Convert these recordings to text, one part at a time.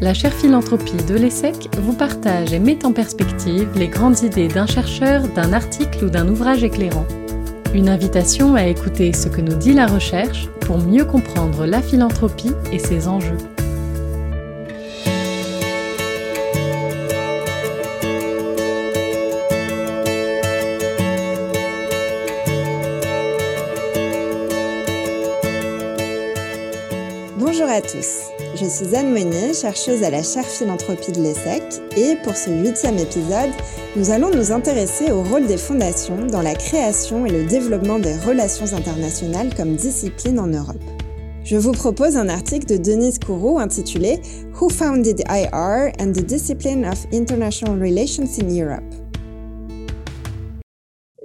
la chaire philanthropie de l'ESSEC vous partage et met en perspective les grandes idées d'un chercheur, d'un article ou d'un ouvrage éclairant. Une invitation à écouter ce que nous dit la recherche pour mieux comprendre la philanthropie et ses enjeux. Bonjour à tous, je suis Anne Meunier, chercheuse à la chaire philanthropie de l'ESSEC, et pour ce huitième épisode, nous allons nous intéresser au rôle des fondations dans la création et le développement des relations internationales comme discipline en Europe. Je vous propose un article de Denise Kourou intitulé Who Founded IR and the Discipline of International Relations in Europe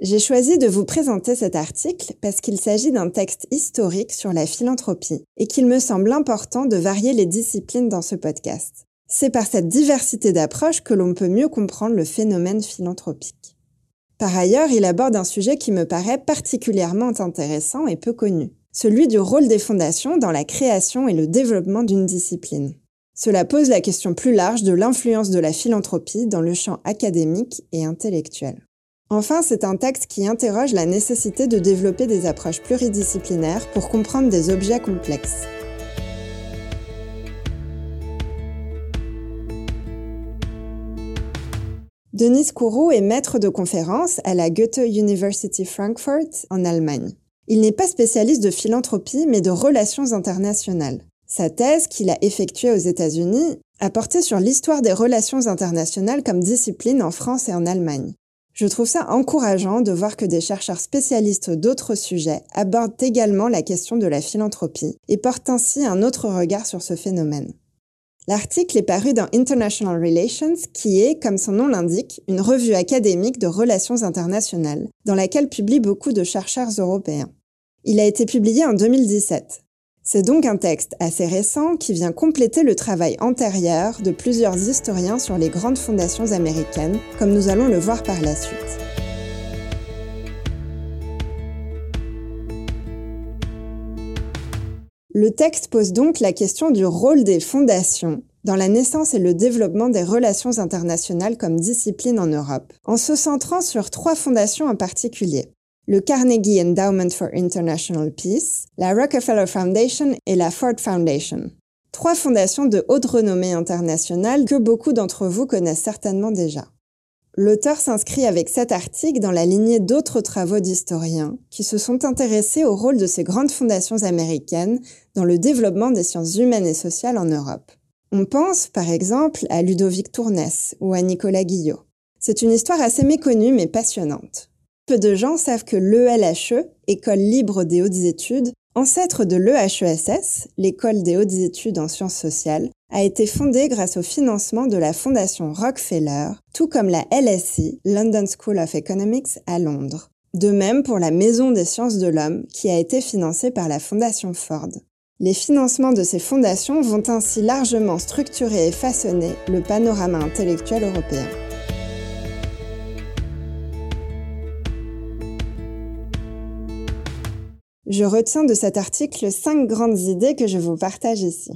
j'ai choisi de vous présenter cet article parce qu'il s'agit d'un texte historique sur la philanthropie et qu'il me semble important de varier les disciplines dans ce podcast. C'est par cette diversité d'approches que l'on peut mieux comprendre le phénomène philanthropique. Par ailleurs, il aborde un sujet qui me paraît particulièrement intéressant et peu connu, celui du rôle des fondations dans la création et le développement d'une discipline. Cela pose la question plus large de l'influence de la philanthropie dans le champ académique et intellectuel. Enfin, c'est un texte qui interroge la nécessité de développer des approches pluridisciplinaires pour comprendre des objets complexes. Denis Kourou est maître de conférence à la Goethe University Frankfurt en Allemagne. Il n'est pas spécialiste de philanthropie mais de relations internationales. Sa thèse, qu'il a effectuée aux États-Unis, a porté sur l'histoire des relations internationales comme discipline en France et en Allemagne. Je trouve ça encourageant de voir que des chercheurs spécialistes d'autres sujets abordent également la question de la philanthropie et portent ainsi un autre regard sur ce phénomène. L'article est paru dans International Relations, qui est, comme son nom l'indique, une revue académique de relations internationales, dans laquelle publient beaucoup de chercheurs européens. Il a été publié en 2017. C'est donc un texte assez récent qui vient compléter le travail antérieur de plusieurs historiens sur les grandes fondations américaines, comme nous allons le voir par la suite. Le texte pose donc la question du rôle des fondations dans la naissance et le développement des relations internationales comme discipline en Europe, en se centrant sur trois fondations en particulier le Carnegie Endowment for International Peace, la Rockefeller Foundation et la Ford Foundation. Trois fondations de haute renommée internationale que beaucoup d'entre vous connaissent certainement déjà. L'auteur s'inscrit avec cet article dans la lignée d'autres travaux d'historiens qui se sont intéressés au rôle de ces grandes fondations américaines dans le développement des sciences humaines et sociales en Europe. On pense, par exemple, à Ludovic Tournès ou à Nicolas Guillot. C'est une histoire assez méconnue mais passionnante. Peu de gens savent que l'ELHE, École libre des hautes études, ancêtre de l'EHESS, l'École des hautes études en sciences sociales, a été fondée grâce au financement de la Fondation Rockefeller, tout comme la LSE, London School of Economics, à Londres. De même pour la Maison des sciences de l'homme, qui a été financée par la Fondation Ford. Les financements de ces fondations vont ainsi largement structurer et façonner le panorama intellectuel européen. Je retiens de cet article cinq grandes idées que je vous partage ici.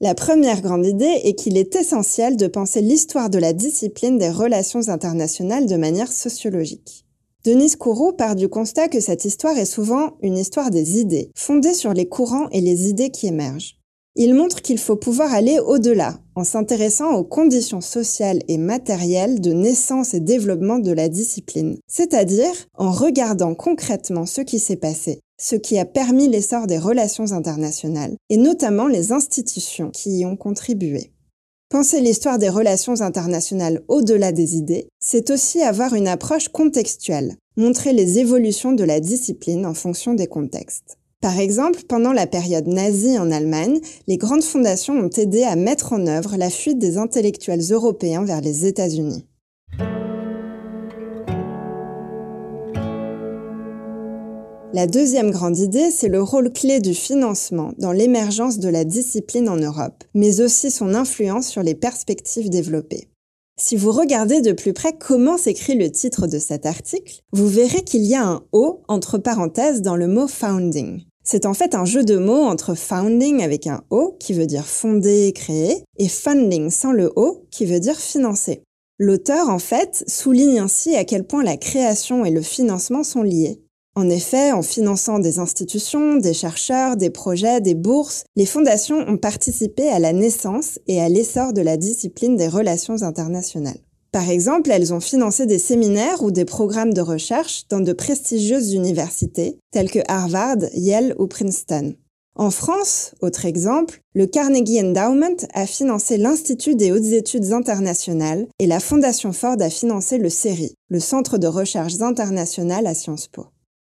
La première grande idée est qu'il est essentiel de penser l'histoire de la discipline des relations internationales de manière sociologique. Denis Kourou part du constat que cette histoire est souvent une histoire des idées, fondée sur les courants et les idées qui émergent. Il montre qu'il faut pouvoir aller au-delà, en s'intéressant aux conditions sociales et matérielles de naissance et développement de la discipline, c'est-à-dire en regardant concrètement ce qui s'est passé, ce qui a permis l'essor des relations internationales, et notamment les institutions qui y ont contribué. Penser l'histoire des relations internationales au-delà des idées, c'est aussi avoir une approche contextuelle, montrer les évolutions de la discipline en fonction des contextes. Par exemple, pendant la période nazie en Allemagne, les grandes fondations ont aidé à mettre en œuvre la fuite des intellectuels européens vers les États-Unis. La deuxième grande idée, c'est le rôle clé du financement dans l'émergence de la discipline en Europe, mais aussi son influence sur les perspectives développées. Si vous regardez de plus près comment s'écrit le titre de cet article, vous verrez qu'il y a un O entre parenthèses dans le mot founding. C'est en fait un jeu de mots entre founding avec un O qui veut dire fonder, créer, et funding sans le O qui veut dire financer. L'auteur, en fait, souligne ainsi à quel point la création et le financement sont liés. En effet, en finançant des institutions, des chercheurs, des projets, des bourses, les fondations ont participé à la naissance et à l'essor de la discipline des relations internationales. Par exemple, elles ont financé des séminaires ou des programmes de recherche dans de prestigieuses universités telles que Harvard, Yale ou Princeton. En France, autre exemple, le Carnegie Endowment a financé l'Institut des hautes études internationales et la Fondation Ford a financé le CERI, le Centre de recherche internationale à Sciences Po.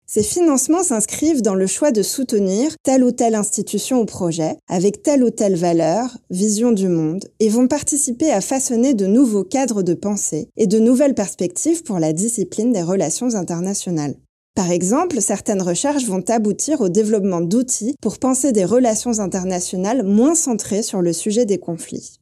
Ces financements s'inscrivent dans le choix de soutenir telle ou telle institution ou projet avec telle ou telle valeur, vision du monde, et vont participer à façonner de nouveaux cadres de pensée et de nouvelles perspectives pour la discipline des relations internationales. Par exemple, certaines recherches vont aboutir au développement d'outils pour penser des relations internationales moins centrées sur le sujet des conflits.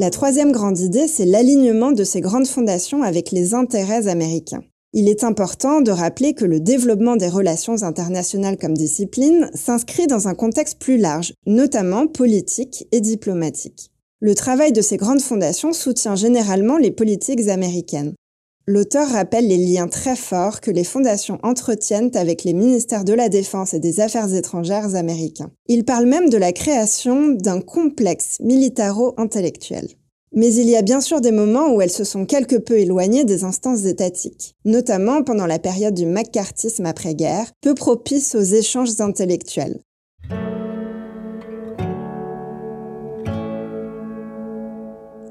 La troisième grande idée, c'est l'alignement de ces grandes fondations avec les intérêts américains. Il est important de rappeler que le développement des relations internationales comme discipline s'inscrit dans un contexte plus large, notamment politique et diplomatique. Le travail de ces grandes fondations soutient généralement les politiques américaines. L'auteur rappelle les liens très forts que les fondations entretiennent avec les ministères de la Défense et des Affaires étrangères américains. Il parle même de la création d'un complexe militaro-intellectuel. Mais il y a bien sûr des moments où elles se sont quelque peu éloignées des instances étatiques, notamment pendant la période du macartisme après-guerre, peu propice aux échanges intellectuels.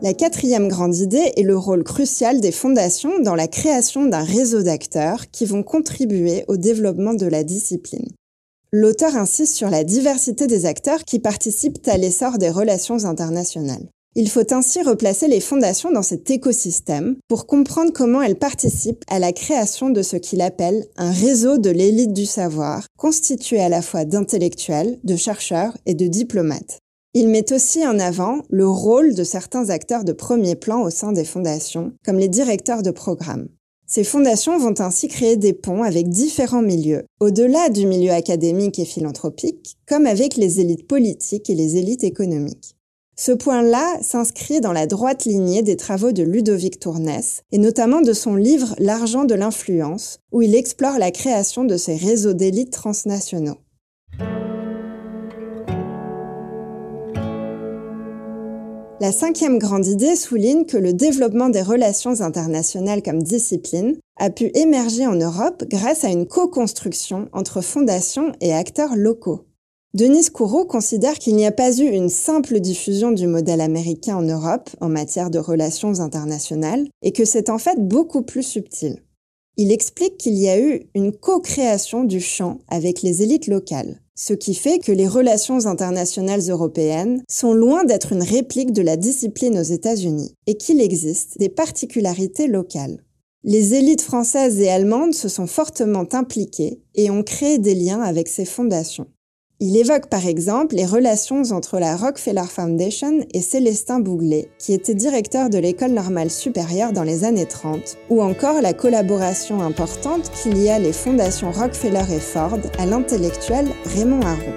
La quatrième grande idée est le rôle crucial des fondations dans la création d'un réseau d'acteurs qui vont contribuer au développement de la discipline. L'auteur insiste sur la diversité des acteurs qui participent à l'essor des relations internationales. Il faut ainsi replacer les fondations dans cet écosystème pour comprendre comment elles participent à la création de ce qu'il appelle un réseau de l'élite du savoir, constitué à la fois d'intellectuels, de chercheurs et de diplomates. Il met aussi en avant le rôle de certains acteurs de premier plan au sein des fondations, comme les directeurs de programme. Ces fondations vont ainsi créer des ponts avec différents milieux, au-delà du milieu académique et philanthropique, comme avec les élites politiques et les élites économiques. Ce point-là s'inscrit dans la droite lignée des travaux de Ludovic Tournès, et notamment de son livre L'argent de l'influence, où il explore la création de ces réseaux d'élites transnationaux. La cinquième grande idée souligne que le développement des relations internationales comme discipline a pu émerger en Europe grâce à une co-construction entre fondations et acteurs locaux. Denis Courreau considère qu'il n'y a pas eu une simple diffusion du modèle américain en Europe en matière de relations internationales et que c'est en fait beaucoup plus subtil. Il explique qu'il y a eu une co-création du champ avec les élites locales ce qui fait que les relations internationales européennes sont loin d'être une réplique de la discipline aux États-Unis et qu'il existe des particularités locales. Les élites françaises et allemandes se sont fortement impliquées et ont créé des liens avec ces fondations. Il évoque par exemple les relations entre la Rockefeller Foundation et Célestin Bouglet, qui était directeur de l'école normale supérieure dans les années 30, ou encore la collaboration importante qu'il y a les fondations Rockefeller et Ford à l'intellectuel Raymond Aron.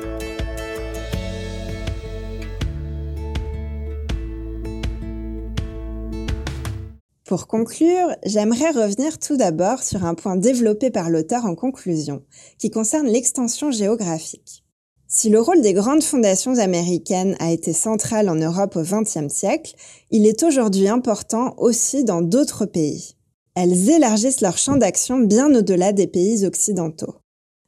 Pour conclure, j'aimerais revenir tout d'abord sur un point développé par l'auteur en conclusion, qui concerne l'extension géographique. Si le rôle des grandes fondations américaines a été central en Europe au XXe siècle, il est aujourd'hui important aussi dans d'autres pays. Elles élargissent leur champ d'action bien au-delà des pays occidentaux.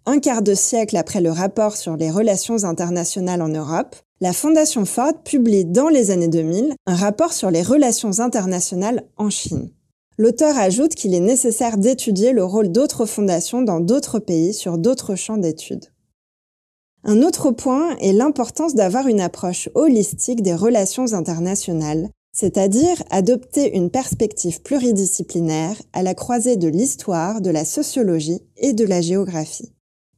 Un quart de siècle après le rapport sur les relations internationales en Europe, la Fondation Ford publie dans les années 2000 un rapport sur les relations internationales en Chine. L'auteur ajoute qu'il est nécessaire d'étudier le rôle d'autres fondations dans d'autres pays sur d'autres champs d'études. Un autre point est l'importance d'avoir une approche holistique des relations internationales, c'est-à-dire adopter une perspective pluridisciplinaire à la croisée de l'histoire, de la sociologie et de la géographie.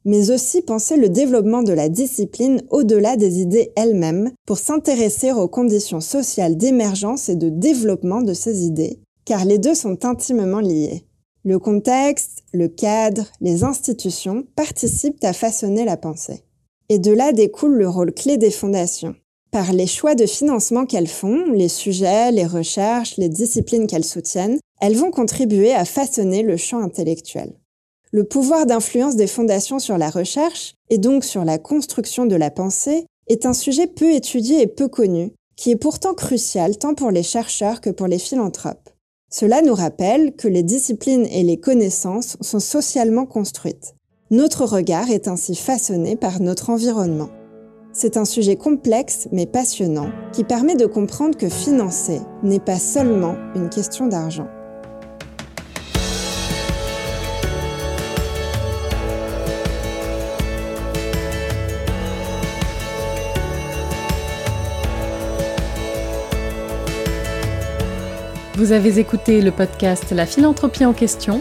Mais aussi penser le développement de la discipline au-delà des idées elles-mêmes pour s'intéresser aux conditions sociales d'émergence et de développement de ces idées, car les deux sont intimement liés. Le contexte, le cadre, les institutions participent à façonner la pensée. Et de là découle le rôle clé des fondations. Par les choix de financement qu'elles font, les sujets, les recherches, les disciplines qu'elles soutiennent, elles vont contribuer à façonner le champ intellectuel. Le pouvoir d'influence des fondations sur la recherche, et donc sur la construction de la pensée, est un sujet peu étudié et peu connu, qui est pourtant crucial tant pour les chercheurs que pour les philanthropes. Cela nous rappelle que les disciplines et les connaissances sont socialement construites. Notre regard est ainsi façonné par notre environnement. C'est un sujet complexe mais passionnant qui permet de comprendre que financer n'est pas seulement une question d'argent. Vous avez écouté le podcast La philanthropie en question